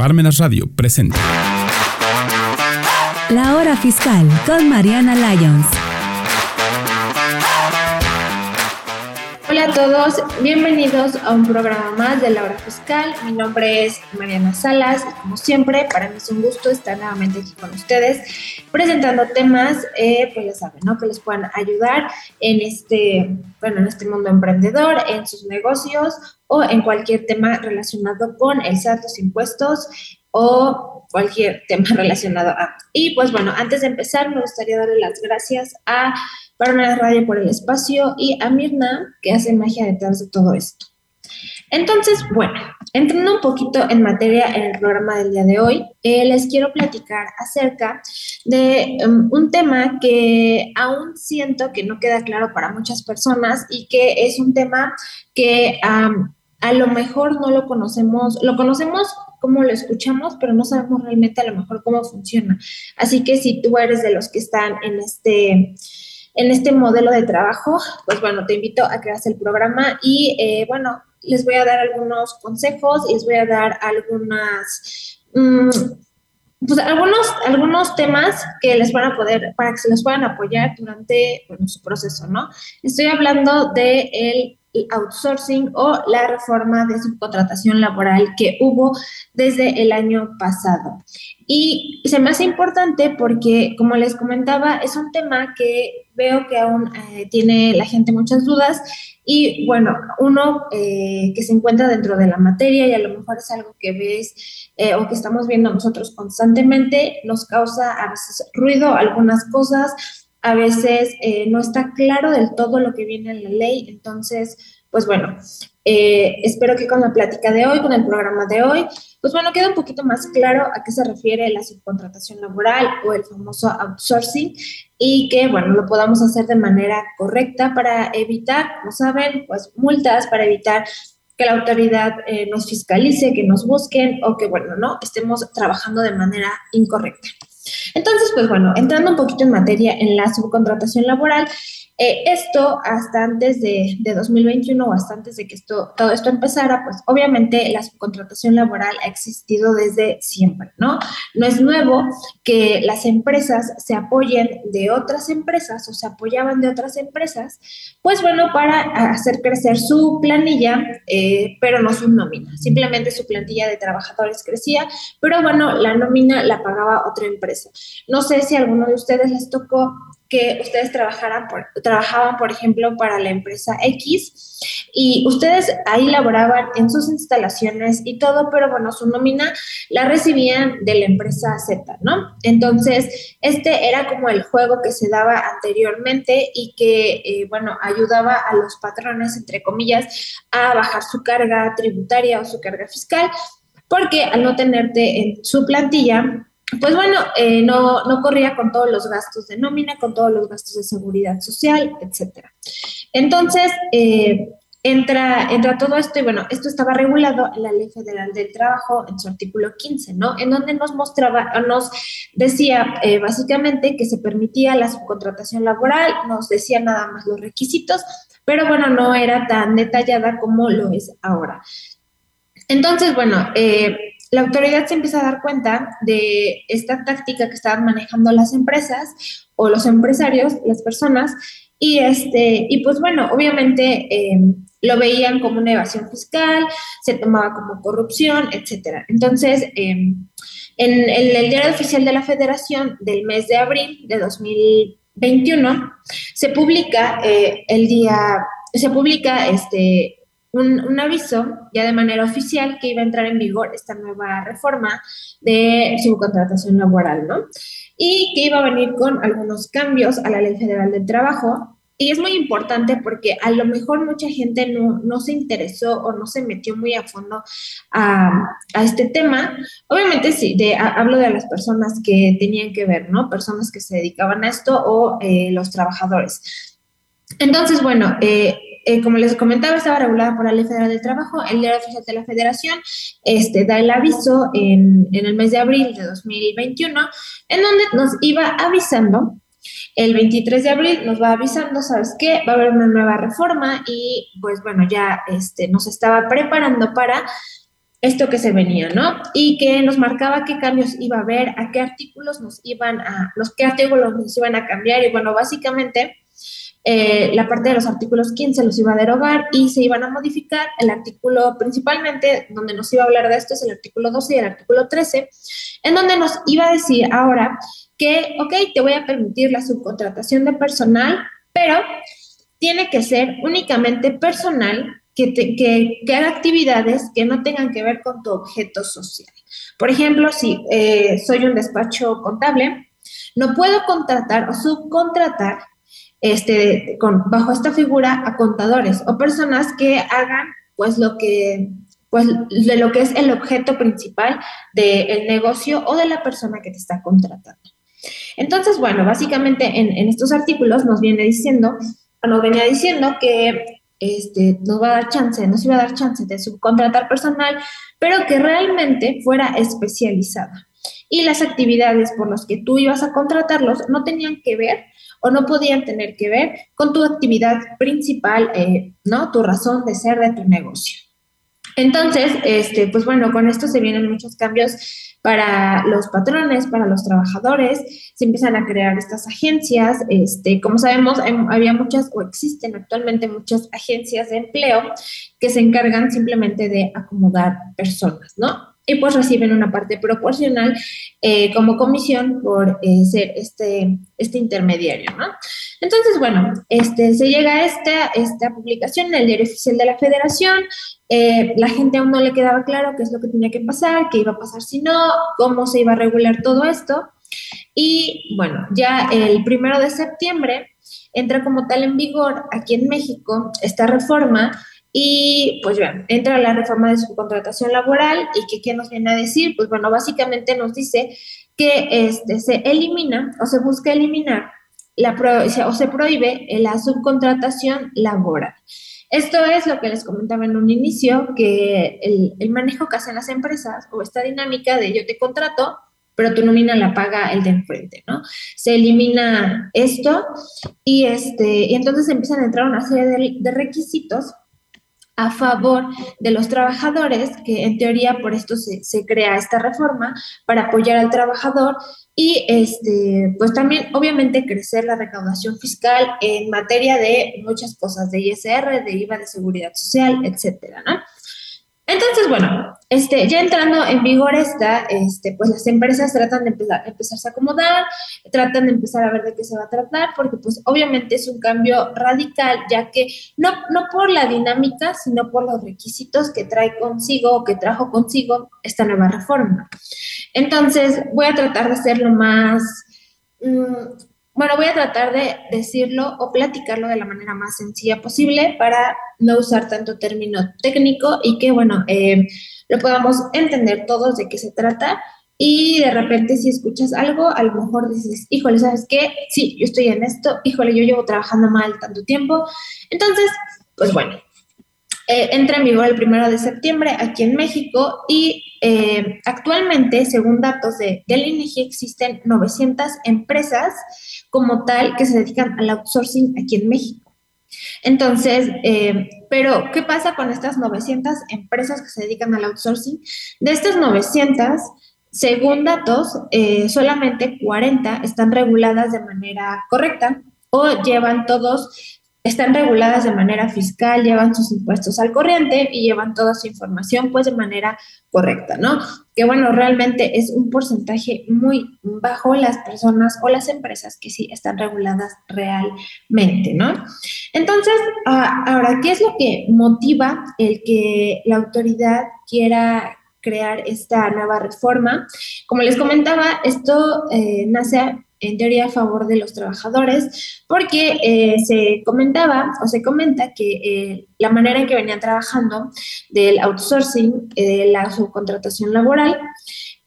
Parmenas Radio presenta. La hora fiscal con Mariana Lyons. Hola a todos, bienvenidos a un programa más de la hora fiscal. Mi nombre es Mariana Salas y como siempre, para mí es un gusto estar nuevamente aquí con ustedes presentando temas, eh, pues ya saben, ¿no? Que les puedan ayudar en este, bueno, en este mundo emprendedor, en sus negocios o en cualquier tema relacionado con el SAT, los impuestos o cualquier tema relacionado a. Y pues bueno, antes de empezar, me gustaría darle las gracias a Parmenas Radio por el espacio y a Mirna, que hace magia detrás de todo esto. Entonces, bueno, entrando un poquito en materia en el programa del día de hoy, eh, les quiero platicar acerca de um, un tema que aún siento que no queda claro para muchas personas y que es un tema que a lo mejor no lo conocemos, lo conocemos como lo escuchamos, pero no sabemos realmente a lo mejor cómo funciona. Así que si tú eres de los que están en este, en este modelo de trabajo, pues bueno, te invito a que hagas el programa y eh, bueno, les voy a dar algunos consejos les voy a dar algunas... Mm, pues algunos, algunos temas que les van a poder, para que se les puedan apoyar durante su proceso, ¿no? Estoy hablando de outsourcing o la reforma de subcontratación laboral que hubo desde el año pasado. Y se me hace importante porque, como les comentaba, es un tema que veo que aún eh, tiene la gente muchas dudas y bueno, uno eh, que se encuentra dentro de la materia y a lo mejor es algo que ves eh, o que estamos viendo nosotros constantemente, nos causa a veces ruido algunas cosas, a veces eh, no está claro del todo lo que viene en la ley. Entonces, pues bueno, eh, espero que con la plática de hoy, con el programa de hoy, pues bueno, quede un poquito más claro a qué se refiere la subcontratación laboral o el famoso outsourcing y que, bueno, lo podamos hacer de manera correcta para evitar, como saben, pues multas, para evitar que la autoridad eh, nos fiscalice, que nos busquen o que, bueno, no estemos trabajando de manera incorrecta. Entonces, pues bueno, entrando un poquito en materia en la subcontratación laboral, eh, esto hasta antes de, 2021 o hasta antes de que esto, todo esto empezara, pues obviamente la subcontratación laboral ha existido desde siempre, ¿no? No es nuevo que las empresas se apoyen de otras empresas o se apoyaban de otras empresas, pues bueno, para hacer crecer su planilla, eh, pero no su nómina, simplemente su plantilla de trabajadores crecía, pero bueno, la nómina la pagaba otra empresa. No sé si a alguno de ustedes les tocó que ustedes trabajaban, por ejemplo, para la empresa X y ustedes ahí laboraban en sus instalaciones y todo, pero bueno, su nómina la recibían de la empresa Z, ¿no? Entonces, este era como el juego que se daba anteriormente y que, eh, bueno, ayudaba a los patrones, entre comillas, a bajar su carga tributaria o su carga fiscal, porque al no tenerte en su plantilla, pues bueno, eh, no, no corría con todos los gastos de nómina, con todos los gastos de seguridad social, etcétera. Entonces, eh, entra, entra todo esto y bueno, esto estaba regulado en la Ley Federal del Trabajo en su artículo 15, ¿no? En donde nos mostraba, nos decía eh, básicamente que se permitía la subcontratación laboral, nos decía nada más los requisitos, pero bueno, no era tan detallada como lo es ahora. Entonces, bueno, eh, la autoridad se empieza a dar cuenta de esta táctica que estaban manejando las empresas o los empresarios, las personas, y, este, y pues bueno, obviamente em, lo veían como una evasión fiscal, se tomaba como corrupción, etcétera. Entonces, em, en, el diario oficial de la Federación del mes de abril de 2021 se publica eh, el día, se publica este un, aviso ya de manera oficial que iba a entrar en vigor esta nueva reforma de subcontratación laboral, ¿no? Y que iba a venir con algunos cambios a la Ley Federal del Trabajo. Y es muy importante porque a lo mejor mucha gente no, se interesó o no se metió muy a fondo a, este tema. Obviamente sí, hablo de las personas que tenían que ver, ¿no? Personas que se dedicaban a esto o eh, los trabajadores. Entonces, bueno, eh, eh, como les comentaba, estaba regulada por la Ley Federal del Trabajo. El Diario Oficial de la Federación este, da el aviso en, el mes de abril de 2021, en donde nos iba avisando el 23 de abril nos va avisando, ¿sabes qué? Va a haber una nueva reforma y pues bueno, ya este, nos estaba preparando para esto que se venía, ¿no? Y que nos marcaba qué cambios iba a haber, a qué artículos nos iban a, los qué artículos nos iban a cambiar y bueno, básicamente eh, la parte de los artículos 15 los iba a derogar y se iban a modificar. El artículo principalmente donde nos iba a hablar de esto es el artículo 12 y el artículo 13, en donde nos iba a decir ahora que, ok, te voy a permitir la subcontratación de personal, pero tiene que ser únicamente personal que, que, haga actividades que no tengan que ver con tu objeto social. Por ejemplo, si eh, soy un despacho contable, no puedo contratar o subcontratar este, con, bajo esta figura a contadores o personas que hagan pues lo que pues de lo que es el objeto principal del negocio o de la persona que te está contratando. Entonces, bueno, básicamente en, en estos artículos nos viene diciendo, nos venía diciendo que este, va a dar chance, nos iba a dar chance de subcontratar personal, pero que realmente fuera especializada. Y las actividades por las que tú ibas a contratarlos no tenían que ver o no podían tener que ver con tu actividad principal, eh, ¿no? Tu razón de ser de tu negocio. Entonces, este, pues bueno, con esto se vienen muchos cambios para los patrones, para los trabajadores, se empiezan a crear estas agencias, este, como sabemos, había muchas o existen actualmente muchas agencias de empleo que se encargan simplemente de acomodar personas, ¿no? Y pues reciben una parte proporcional eh, como comisión por eh, ser este, este intermediario, ¿no? Entonces, bueno, este, se llega a esta, esta publicación en el diario oficial de la federación, eh, la gente aún no le quedaba claro qué es lo que tenía que pasar, qué iba a pasar si no, cómo se iba a regular todo esto. Y bueno, ya el primero de septiembre entra como tal en vigor aquí en México esta reforma y pues bueno, entra la reforma de su contratación laboral y que qué nos viene a decir, pues bueno, básicamente nos dice que este, se elimina o se busca eliminar la o se prohíbe la subcontratación laboral. Esto es lo que les comentaba en un inicio, que el, manejo que hacen las empresas o esta dinámica de yo te contrato, pero tu nómina la paga el de enfrente, ¿no? Se elimina esto y, este, y entonces empiezan a entrar una serie de, requisitos a favor de los trabajadores, que en teoría por esto se, se, crea esta reforma, para apoyar al trabajador y este, pues también obviamente crecer la recaudación fiscal en materia de muchas cosas, de ISR, de IVA, de seguridad social, etcétera, ¿no? Entonces, bueno, este, ya entrando en vigor esta, este, pues las empresas tratan de empezar, empezarse a acomodar, tratan de empezar a ver de qué se va a tratar, porque pues obviamente es un cambio radical, ya que no, no por la dinámica, sino por los requisitos que trae consigo o que trajo consigo esta nueva reforma. Entonces, voy a tratar de ser lo más, mm, bueno, voy a tratar de decirlo o platicarlo de la manera más sencilla posible para no usar tanto término técnico y que, bueno, eh, lo podamos entender todos de qué se trata. Y de repente si escuchas algo, a lo mejor dices, híjole, ¿sabes qué? Sí, yo estoy en esto, híjole, yo llevo trabajando mal tanto tiempo. Entonces, pues bueno, eh, entra en vigor el primero de septiembre aquí en México y eh, actualmente, según datos de, del INEGI, existen 900 empresas como tal que se dedican al outsourcing aquí en México. Entonces, eh, pero ¿qué pasa con estas 900 empresas que se dedican al outsourcing? De estas 900, según datos, eh, solamente 40 están reguladas de manera correcta o llevan todos están reguladas de manera fiscal, llevan sus impuestos al corriente y llevan toda su información pues de manera correcta, ¿no? Que bueno, realmente es un porcentaje muy bajo las personas o las empresas que sí están reguladas realmente, ¿no? Entonces, ah, ahora, ¿qué es lo que motiva el que la autoridad quiera crear esta nueva reforma? Como les comentaba, esto eh, nace en teoría a favor de los trabajadores, porque eh, se comentaba o se comenta que eh, la manera en que venían trabajando del outsourcing, de la subcontratación laboral,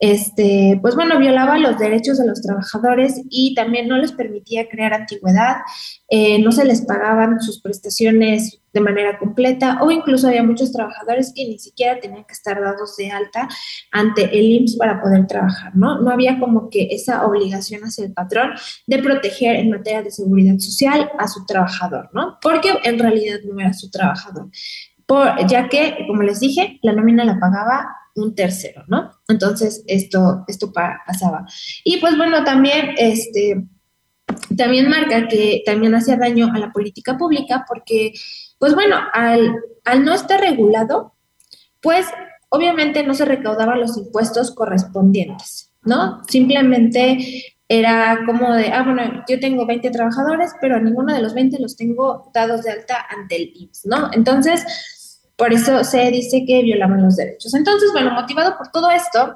este, pues bueno, violaba los derechos de los trabajadores y también no les permitía crear antigüedad, eh, no se les pagaban sus prestaciones de manera completa o incluso había muchos trabajadores que ni siquiera tenían que estar dados de alta ante el IMSS para poder trabajar, ¿no? No había como que esa obligación hacia el patrón de proteger en materia de seguridad social a su trabajador, ¿no? Porque en realidad no era su trabajador. Por, ya que, como les dije, la nómina la pagaba un tercero, ¿no? Entonces, esto, esto pasaba. Y pues bueno, también, este, también marca que también hacía daño a la política pública porque, pues bueno, al, al no estar regulado, pues obviamente no se recaudaban los impuestos correspondientes, ¿no? Simplemente era como de, ah, bueno, yo tengo 20 trabajadores, pero a ninguno de los 20 los tengo dados de alta ante el IMSS, ¿no? Entonces, por eso se dice que violaban los derechos. Entonces, bueno, motivado por todo esto,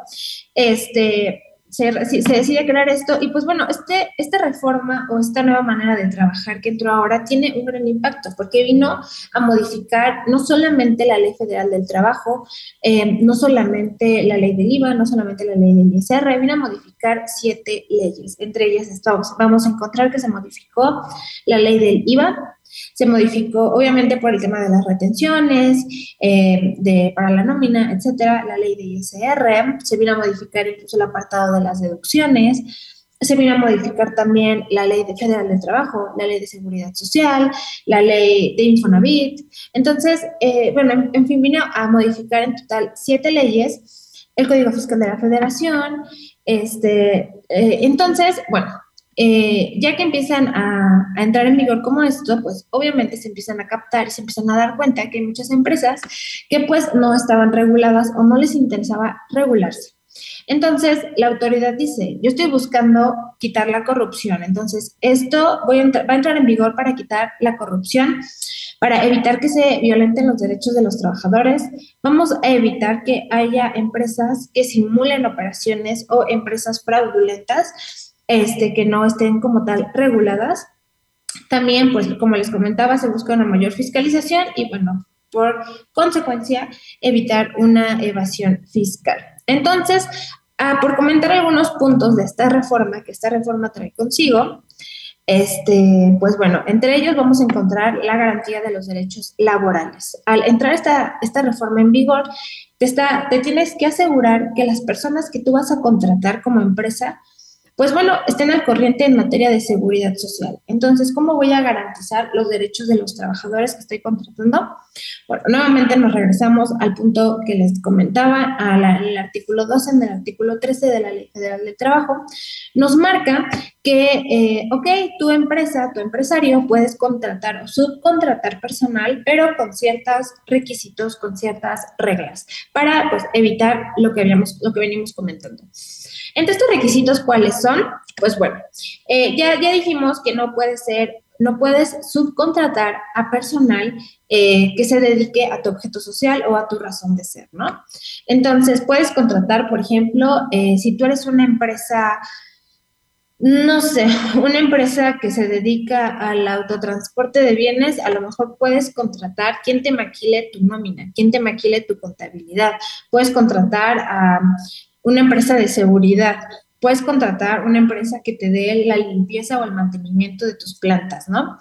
este, se, decide crear esto y pues bueno, este, esta reforma o esta nueva manera de trabajar que entró ahora tiene un gran impacto porque vino a modificar no solamente la ley federal del trabajo, eh, no solamente la ley del IVA, no solamente la ley del ISR, vino a modificar siete leyes. Entre ellas estamos, vamos a encontrar que se modificó la ley del IVA, se modificó, obviamente, por el tema de las retenciones, eh, de, para la nómina, etcétera, la ley de ISR, se vino a modificar incluso el apartado de las deducciones, se vino a modificar también la ley de federal del trabajo, la ley de seguridad social, la ley de Infonavit. Entonces, eh, bueno, en, fin, vino a modificar en total siete leyes, el Código Fiscal de la Federación. Este, eh, entonces, bueno, eh, ya que empiezan a, entrar en vigor como esto, pues obviamente se empiezan a captar y se empiezan a dar cuenta que hay muchas empresas que pues no estaban reguladas o no les interesaba regularse. Entonces, la autoridad dice, yo estoy buscando quitar la corrupción, entonces esto va a entrar en vigor para quitar la corrupción, para evitar que se violenten los derechos de los trabajadores, vamos a evitar que haya empresas que simulen operaciones o empresas fraudulentas este, que no estén como tal reguladas. También, pues como les comentaba, se busca una mayor fiscalización y bueno, por consecuencia, evitar una evasión fiscal. Entonces, ah, por comentar algunos puntos de esta reforma que esta reforma trae consigo, este, pues bueno, entre ellos vamos a encontrar la garantía de los derechos laborales. Al entrar esta, esta reforma en vigor, te, está, te tienes que asegurar que las personas que tú vas a contratar como empresa pues bueno, estén al corriente en materia de seguridad social. Entonces, ¿cómo voy a garantizar los derechos de los trabajadores que estoy contratando? Bueno, nuevamente nos regresamos al punto que les comentaba, al artículo 12 del artículo 13 de la Ley Federal del Trabajo. Nos marca que, eh, ok, tu empresa, tu empresario, puedes contratar o subcontratar personal, pero con ciertos requisitos, con ciertas reglas, para pues, evitar lo que, habíamos, lo que venimos comentando. Entre estos requisitos, ¿cuáles son? Pues bueno, eh, ya, ya dijimos que no puede ser, no puedes subcontratar a personal eh, que se dedique a tu objeto social o a tu razón de ser, ¿no? Entonces, puedes contratar, por ejemplo, eh, si tú eres una empresa no sé, una empresa que se dedica al autotransporte de bienes, a lo mejor puedes contratar quien te maquile tu nómina, quien te maquile tu contabilidad. Puedes contratar a una empresa de seguridad. Puedes contratar una empresa que te dé la limpieza o el mantenimiento de tus plantas, ¿no?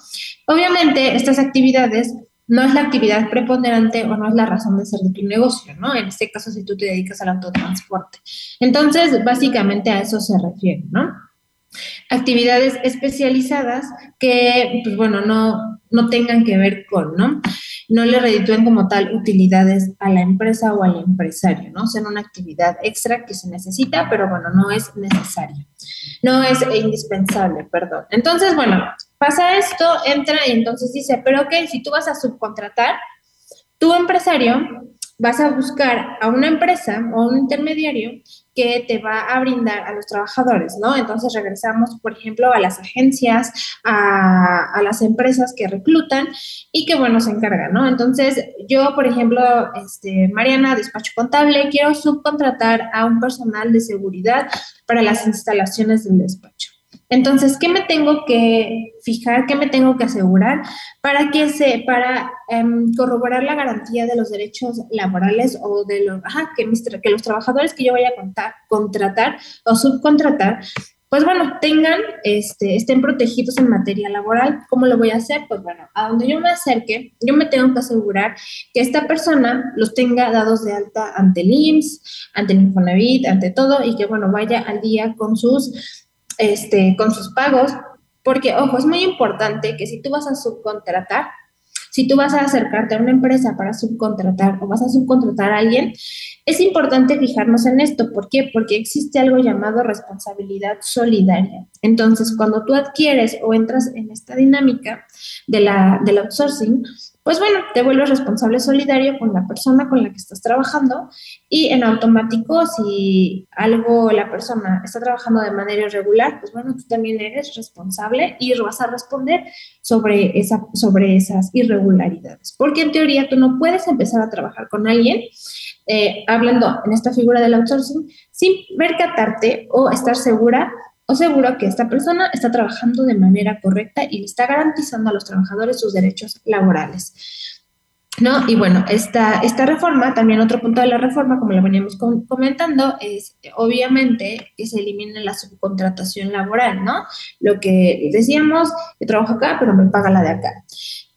Obviamente, estas actividades no es la actividad preponderante o no es la razón de ser de tu negocio, ¿no? En este caso, si tú te dedicas al autotransporte. Entonces, básicamente a eso se refiere, ¿no? Actividades especializadas que, pues bueno, no, no tengan que ver con, ¿no? no le reditúen como tal utilidades a la empresa o al empresario, ¿no? Son una actividad extra que se necesita, pero bueno, no es necesario, no es indispensable, perdón. Entonces, bueno, pasa esto, entra y entonces dice, pero ok, si tú vas a subcontratar, tu empresario vas a buscar a una empresa o a un intermediario que te va a brindar a los trabajadores, ¿no? Entonces regresamos, por ejemplo, a las agencias, a, las empresas que reclutan y que, bueno, se encargan, ¿no? Entonces, yo, por ejemplo, este, Mariana, despacho contable, quiero subcontratar a un personal de seguridad para las instalaciones del despacho. Entonces, ¿qué me tengo que fijar, qué me tengo que asegurar para que se, para em, corroborar la garantía de los derechos laborales o de los, que, los trabajadores que yo vaya a contratar o subcontratar, pues bueno, tengan, este, estén protegidos en materia laboral. ¿Cómo lo voy a hacer? Pues bueno, a donde yo me acerque, yo me tengo que asegurar que esta persona los tenga dados de alta ante el IMSS, ante el Infonavit, ante todo, y que bueno, vaya al día con sus este, con sus pagos, porque, ojo, es muy importante que si tú vas a subcontratar, si tú vas a acercarte a una empresa para subcontratar o vas a subcontratar a alguien, es importante fijarnos en esto. ¿Por qué? Porque existe algo llamado responsabilidad solidaria. Entonces, cuando tú adquieres o entras en esta dinámica de la, del outsourcing, pues bueno, te vuelves responsable solidario con la persona con la que estás trabajando y en automático, si algo la persona está trabajando de manera irregular, pues bueno, tú también eres responsable y vas a responder sobre, esa, sobre esas irregularidades. Porque en teoría tú no puedes empezar a trabajar con alguien eh, hablando en esta figura del outsourcing, sin percatarte o estar segura o seguro que esta persona está trabajando de manera correcta y le está garantizando a los trabajadores sus derechos laborales. ¿No? Y bueno, esta, esta reforma, también otro punto de la reforma, como lo veníamos comentando, es obviamente que se elimine la subcontratación laboral, ¿no? Lo que decíamos, yo trabajo acá, pero me paga la de acá.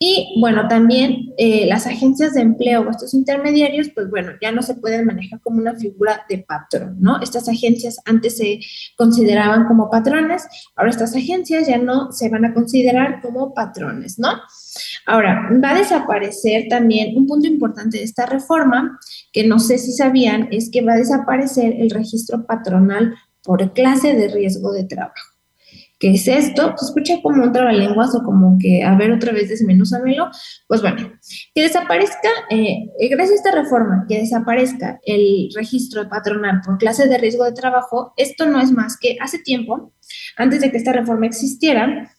Y bueno, también eh, las agencias de empleo o estos intermediarios, pues bueno, ya no se pueden manejar como una figura de patrón, ¿no? Estas agencias antes se consideraban como patrones, ahora estas agencias ya no se van a considerar como patrones, ¿no? Ahora, va a desaparecer también un punto importante de esta reforma, que no sé si sabían, es que va a desaparecer el registro patronal por clase de riesgo de trabajo. ¿Qué es esto? Se escucha como un trabalenguas o como que, a ver, otra vez desmenúzamelo. Pues bueno, que desaparezca, eh, gracias a esta reforma, que desaparezca el registro patronal por clase de riesgo de trabajo, esto no es más que hace tiempo, antes de que esta reforma existiera,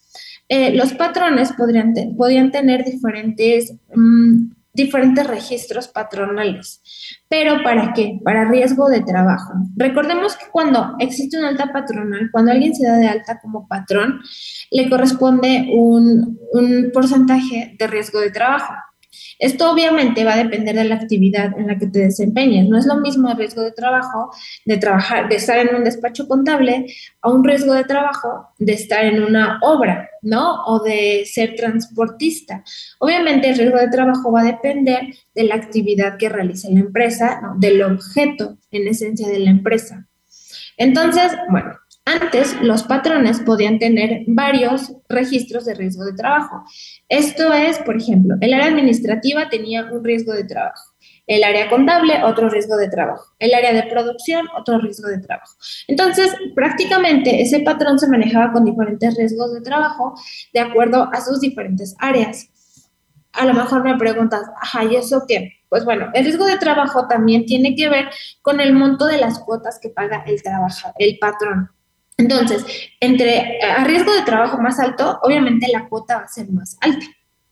eh, los patrones podrían podían tener diferentes mm, diferentes registros patronales. ¿Pero para qué? Para riesgo de trabajo. Recordemos que cuando existe una alta patronal, cuando alguien se da de alta como patrón, le corresponde un, un porcentaje de riesgo de trabajo. Esto obviamente va a depender de la actividad en la que te desempeñes. No es lo mismo el riesgo de trabajo de trabajar, de estar en un despacho contable a un riesgo de trabajo de estar en una obra, ¿no? O de ser transportista. Obviamente el riesgo de trabajo va a depender de la actividad que realice la empresa, del objeto en esencia de la empresa. Entonces, bueno, antes, los patrones podían tener varios registros de riesgo de trabajo. Esto es, por ejemplo, el área administrativa tenía un riesgo de trabajo, el área contable otro riesgo de trabajo, el área de producción otro riesgo de trabajo. Entonces, prácticamente ese patrón se manejaba con diferentes riesgos de trabajo de acuerdo a sus diferentes áreas. A lo mejor me preguntas, ajá, ¿y eso qué? Pues bueno, el riesgo de trabajo también tiene que ver con el monto de las cuotas que paga el, trabajador, el patrón. Entonces, entre a riesgo de trabajo más alto, obviamente la cuota va a ser más alta,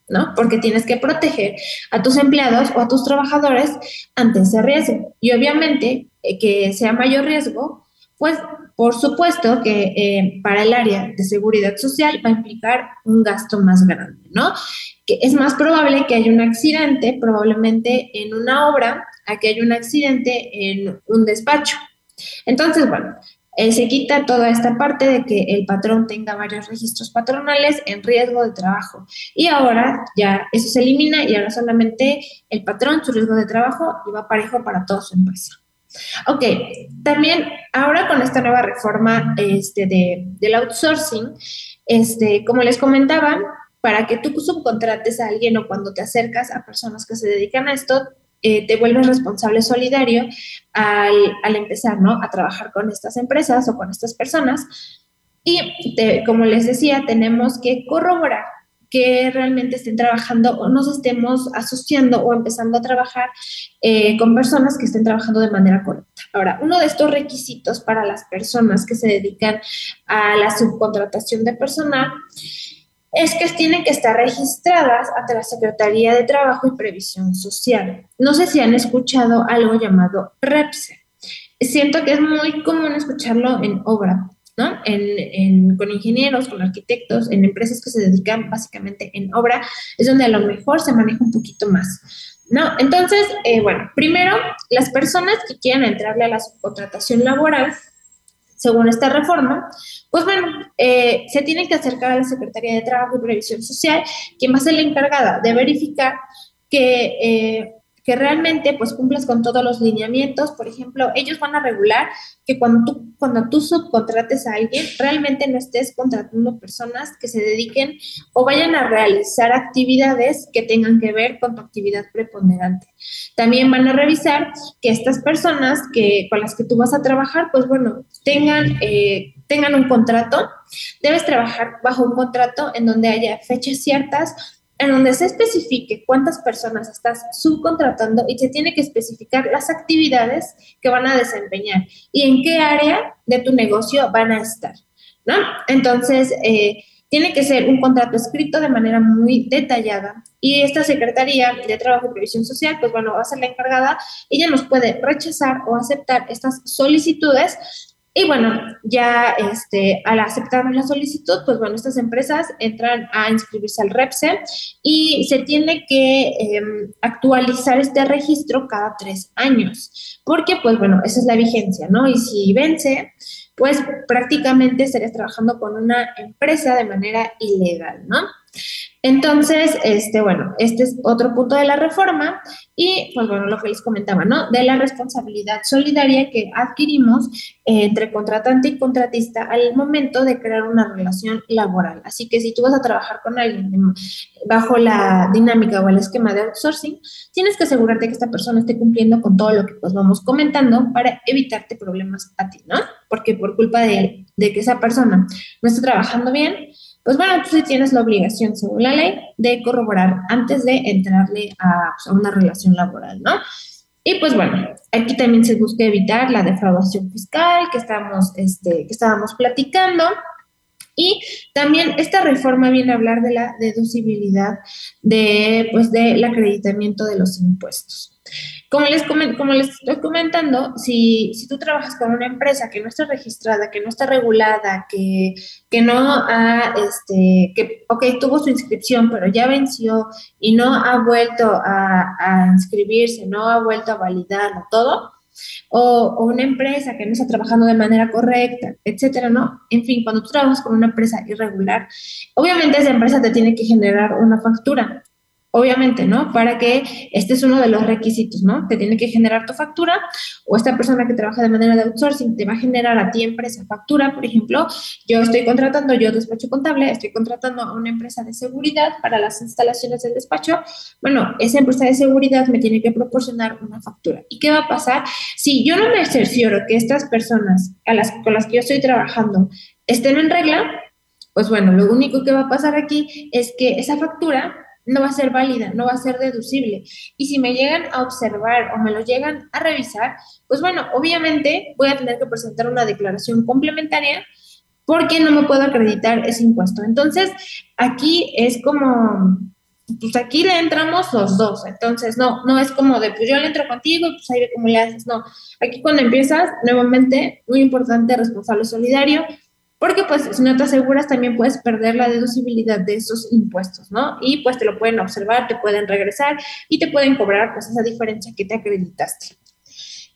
¿no? Porque tienes que proteger a tus empleados o a tus trabajadores ante ese riesgo. Y obviamente eh, que sea mayor riesgo, pues por supuesto que eh, para el área de seguridad social va a implicar un gasto más grande, ¿no? Que es más probable que haya un accidente probablemente en una obra a que haya un accidente en un despacho. Entonces, bueno, se quita toda esta parte de que el patrón tenga varios registros patronales en riesgo de trabajo. Y ahora ya eso se elimina y ahora solamente el patrón, su riesgo de trabajo, y va parejo para toda su empresa. Ok, también ahora con esta nueva reforma este, de, del outsourcing, este, como les comentaba, para que tú subcontrates a alguien o cuando te acercas a personas que se dedican a esto, eh, te vuelves responsable solidario al, empezar, ¿no? A trabajar con estas empresas o con estas personas. Y como les decía, tenemos que corroborar que realmente estén trabajando o nos estemos asociando o empezando a trabajar eh, con personas que estén trabajando de manera correcta. Ahora, uno de estos requisitos para las personas que se dedican a la subcontratación de personal es que tienen que estar registradas ante la Secretaría de Trabajo y Previsión Social. No sé si han escuchado algo llamado REPSE. Siento que es muy común escucharlo en obra, ¿no? En, con ingenieros, con arquitectos, en empresas que se dedican básicamente en obra, es donde a lo mejor se maneja un poquito más. ¿No? Entonces, eh, bueno, primero, las personas que quieran entrarle a la subcontratación laboral, según esta reforma, pues bueno, eh, se tienen que acercar a la Secretaría de Trabajo y Previsión Social, quien va a ser la encargada de verificar que, eh, que realmente pues cumplas con todos los lineamientos. Por ejemplo, ellos van a regular que cuando tú, cuando tú subcontrates a alguien, realmente no estés contratando personas que se dediquen o vayan a realizar actividades que tengan que ver con tu actividad preponderante. También van a revisar que estas personas que, con las que tú vas a trabajar, pues bueno, tengan, eh, tengan un contrato. Debes trabajar bajo un contrato en donde haya fechas ciertas en donde se especifique cuántas personas estás subcontratando y se tiene que especificar las actividades que van a desempeñar y en qué área de tu negocio van a estar, ¿no? Entonces, eh, tiene que ser un contrato escrito de manera muy detallada y esta Secretaría de Trabajo y Previsión Social, pues bueno, va a ser la encargada, ella nos puede rechazar o aceptar estas solicitudes y bueno, ya este, al aceptar la solicitud, pues bueno, estas empresas entran a inscribirse al REPSE y se tiene que em, actualizar este registro cada tres años, porque pues bueno, esa es la vigencia, ¿no? Y si vence, pues prácticamente estarías trabajando con una empresa de manera ilegal, ¿no? Entonces, este, bueno, este es otro punto de la reforma y, pues bueno, lo que les comentaba, ¿no? De la responsabilidad solidaria que adquirimos entre contratante y contratista al momento de crear una relación laboral. Así que si tú vas a trabajar con alguien bajo la dinámica o el esquema de outsourcing, tienes que asegurarte que esta persona esté cumpliendo con todo lo que pues vamos comentando para evitarte problemas a ti, ¿no? Porque por culpa de, de que esa persona no esté trabajando bien, pues bueno, tú sí tienes la obligación, según la ley, de corroborar antes de entrarle a, pues, una relación laboral, ¿no? Y pues bueno, aquí también se busca evitar la defraudación fiscal que, estamos, este, que estábamos platicando. Y también esta reforma viene a hablar de la deducibilidad de, pues, del acreditamiento de los impuestos. Como les, como les estoy comentando, si, si tú trabajas con una empresa que no está registrada, que no está regulada, que, que no ha, este, que, ok, tuvo su inscripción, pero ya venció y no ha vuelto a, a inscribirse, no ha vuelto a validarlo todo, o, o, una empresa que no está trabajando de manera correcta, etcétera, ¿no? En fin, cuando tú trabajas con una empresa irregular, obviamente esa empresa te tiene que generar una factura obviamente, ¿no? Para que este es uno de los requisitos, ¿no? Te tiene que generar tu factura o esta persona que trabaja de manera de outsourcing te va a generar a ti empresa factura, por ejemplo, yo estoy contratando, yo despacho contable, estoy contratando a una empresa de seguridad para las instalaciones del despacho, bueno, esa empresa de seguridad me tiene que proporcionar una factura. ¿Y qué va a pasar? Si yo no me cercioro que estas personas a las, con las que yo estoy trabajando estén en regla, pues bueno, lo único que va a pasar aquí es que esa factura no va a ser válida, no va a ser deducible. Y si me llegan a observar o me lo llegan a revisar, pues bueno, obviamente voy a tener que presentar una declaración complementaria porque no me puedo acreditar ese impuesto. Entonces, aquí es como, pues aquí le entramos los dos. Entonces, no, no es como de, pues yo le entro contigo pues ahí ve cómo le haces. No, aquí cuando empiezas, nuevamente, muy importante, responsable solidario, porque pues si no te aseguras también puedes perder la deducibilidad de esos impuestos, ¿no? Y pues te lo pueden observar, te pueden regresar y te pueden cobrar pues esa diferencia que te acreditaste.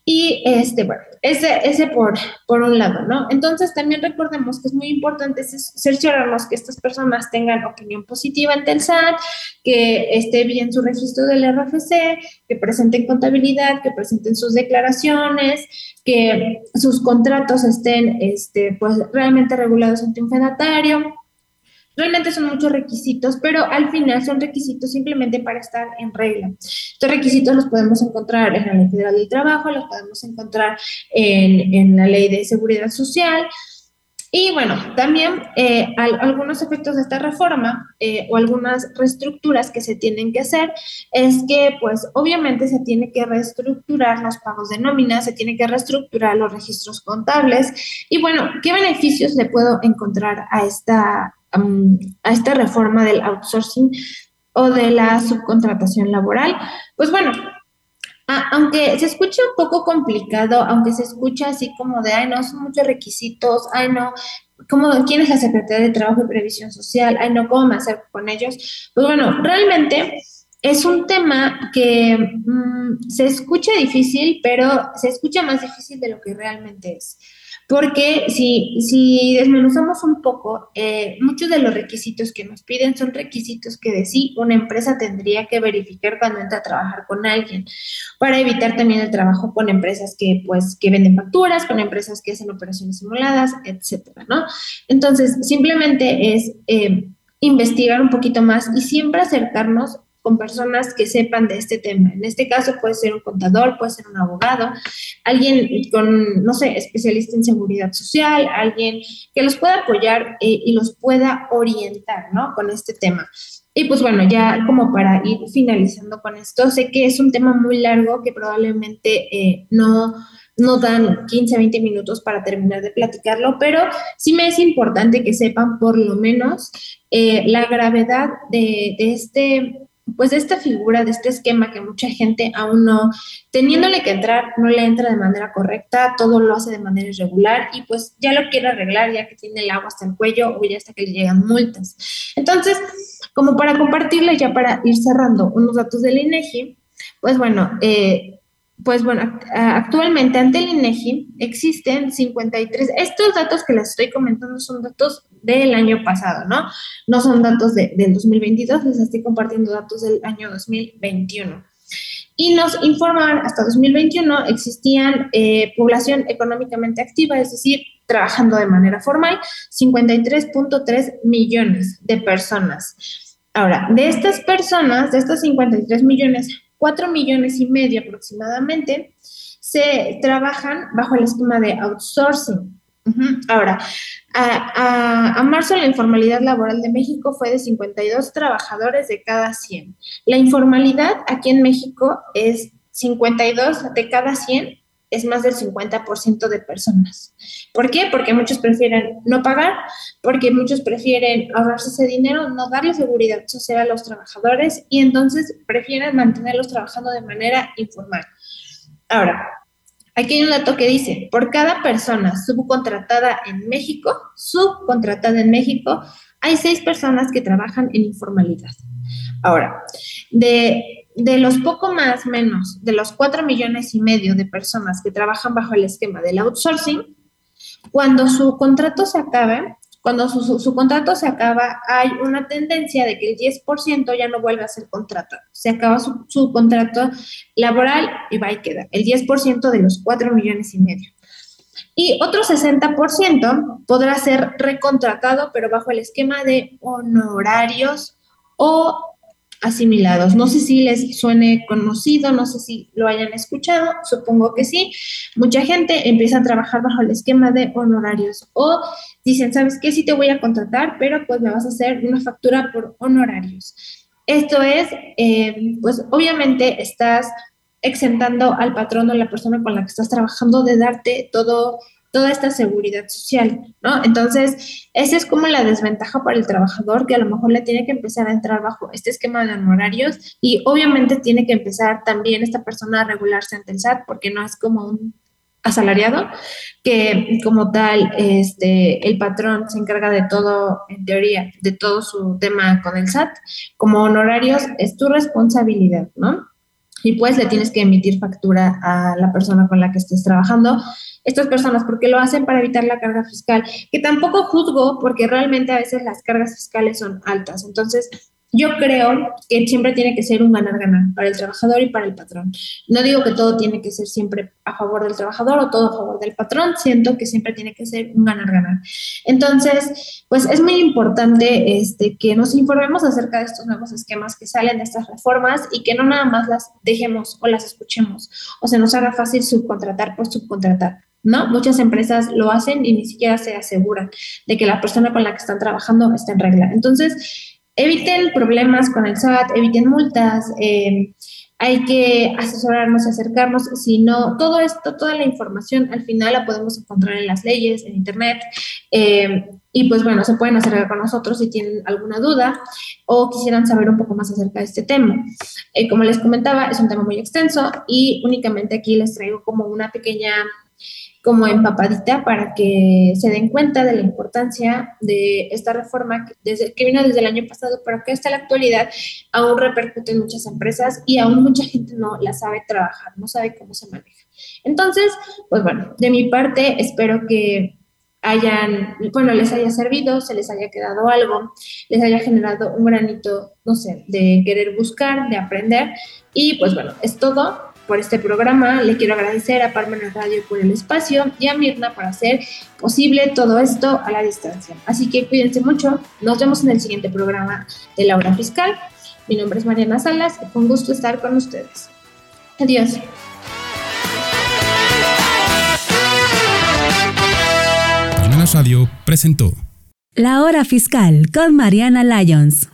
Y este, bueno, ese, ese por, por un lado, ¿no? Entonces también recordemos que es muy importante cerciorarnos que estas personas tengan opinión positiva ante el SAT, que esté bien su registro del RFC, que presenten contabilidad, que presenten sus declaraciones, que sus contratos estén este, pues, realmente regulados ante un fedatario. Realmente son muchos requisitos, pero al final son requisitos simplemente para estar en regla. Estos requisitos los podemos encontrar en la Ley Federal del Trabajo, los podemos encontrar en, en la Ley de Seguridad Social, y bueno, también eh, algunos efectos de esta reforma eh, o algunas reestructuras que se tienen que hacer es que pues obviamente se tiene que reestructurar los pagos de nómina, se tiene que reestructurar los registros contables y bueno, ¿qué beneficios le puedo encontrar a esta, a esta reforma del outsourcing o de la subcontratación laboral? Pues bueno, aunque se escucha un poco complicado, aunque se escucha así como de, ay, no, son muchos requisitos, ay, no, ¿cómo, ¿quién es la Secretaría de Trabajo y Previsión Social? Ay, no, ¿cómo me acerco con ellos? Pues bueno, realmente es un tema que mm, se escucha difícil, pero se escucha más difícil de lo que realmente es. Porque si, si desmenuzamos un poco, eh, muchos de los requisitos que nos piden son requisitos que de sí una empresa tendría que verificar cuando entra a trabajar con alguien, para evitar también el trabajo con empresas que, pues, que venden facturas, con empresas que hacen operaciones simuladas, etcétera, ¿no? Entonces, simplemente es eh, investigar un poquito más y siempre acercarnos con personas que sepan de este tema. En este caso puede ser un contador, puede ser un abogado, alguien con, no sé, especialista en seguridad social, alguien que los pueda apoyar eh, y los pueda orientar, ¿no? Con este tema. Y pues bueno, ya como para ir finalizando con esto, sé que es un tema muy largo que probablemente eh, no, no dan 15, 20 minutos para terminar de platicarlo, pero sí me es importante que sepan por lo menos eh, la gravedad de, de este pues de esta figura, de este esquema que mucha gente aún no, teniéndole que entrar, no le entra de manera correcta, todo lo hace de manera irregular y pues ya lo quiere arreglar ya que tiene el agua hasta el cuello o ya hasta que le llegan multas. Entonces, como para compartirle ya para ir cerrando unos datos del INEGI, pues bueno, eh, pues bueno, actualmente ante el INEGI existen 53, estos datos que les estoy comentando son datos del año pasado, ¿no? No son datos de, del 2022, les estoy compartiendo datos del año 2021. Y nos informaban, hasta 2021 existían eh, población económicamente activa, es decir, trabajando de manera formal, 53.3 millones de personas. Ahora, de estas personas, de estos 53 millones, 4 millones y medio aproximadamente, se trabajan bajo el esquema de outsourcing. Ahora, a, marzo la informalidad laboral de México fue de 52 trabajadores de cada 100. La informalidad aquí en México es 52 de cada 100, es más del 50% de personas. ¿Por qué? Porque muchos prefieren no pagar, porque muchos prefieren ahorrarse ese dinero, no darle seguridad social a los trabajadores y entonces prefieren mantenerlos trabajando de manera informal. Ahora, aquí hay un dato que dice, por cada persona subcontratada en México, subcontratada en México, hay seis personas que trabajan en informalidad. Ahora, de, de los poco más menos, de los cuatro millones y medio de personas que trabajan bajo el esquema del outsourcing, cuando su contrato se acabe, cuando su, contrato se acaba, hay una tendencia de que el 10% ya no vuelve a ser contrato. Se acaba su, contrato laboral y va y queda. El 10% de los 4 millones y medio. Y otro 60% podrá ser recontratado, pero bajo el esquema de honorarios o asimilados. No sé si les suene conocido, no sé si lo hayan escuchado, supongo que sí. Mucha gente empieza a trabajar bajo el esquema de honorarios o dicen, ¿sabes qué? Sí te voy a contratar, pero pues me vas a hacer una factura por honorarios. Esto es, eh, pues obviamente estás exentando al patrón o la persona con la que estás trabajando de darte todo toda esta seguridad social, ¿no? Entonces, esa es como la desventaja para el trabajador que a lo mejor le tiene que empezar a entrar bajo este esquema de honorarios y obviamente tiene que empezar también esta persona a regularse ante el SAT porque no es como un asalariado, que como tal, este, el patrón se encarga de todo, en teoría, de todo su tema con el SAT. Como honorarios es tu responsabilidad, ¿no? Y pues le tienes que emitir factura a la persona con la que estés trabajando estas personas, porque lo hacen para evitar la carga fiscal, que tampoco juzgo porque realmente a veces las cargas fiscales son altas. Entonces, yo creo que siempre tiene que ser un ganar-ganar para el trabajador y para el patrón. No digo que todo tiene que ser siempre a favor del trabajador o todo a favor del patrón, siento que siempre tiene que ser un ganar-ganar. Entonces, pues es muy importante este, que nos informemos acerca de estos nuevos esquemas que salen de estas reformas y que no nada más las dejemos o las escuchemos o se nos haga fácil subcontratar por subcontratar. ¿no? Muchas empresas lo hacen y ni siquiera se aseguran de que la persona con la que están trabajando está en regla. Entonces, eviten problemas con el SAT, eviten multas, eh, hay que asesorarnos, acercarnos, si no, todo esto, toda la información al final la podemos encontrar en las leyes, en Internet. Eh, y pues bueno, se pueden acercar con nosotros si tienen alguna duda o quisieran saber un poco más acerca de este tema. Eh, como les comentaba, es un tema muy extenso y únicamente aquí les traigo como una pequeña como empapadita para que se den cuenta de la importancia de esta reforma que, desde, vino desde el año pasado, pero que hasta la actualidad aún repercute en muchas empresas y aún mucha gente no la sabe trabajar, no sabe cómo se maneja. Entonces, pues bueno, de mi parte espero que hayan, bueno, les haya servido, se les haya quedado algo, les haya generado un granito, no sé, de querer buscar, de aprender. Y pues bueno, es todo por este programa. Le quiero agradecer a Parmenas Radio por el espacio y a Mirna por hacer posible todo esto a la distancia. Así que cuídense mucho. Nos vemos en el siguiente programa de la hora fiscal. Mi nombre es Mariana Salas y con gusto estar con ustedes. Adiós. Radio presentó La Hora Fiscal con Mariana Lyons.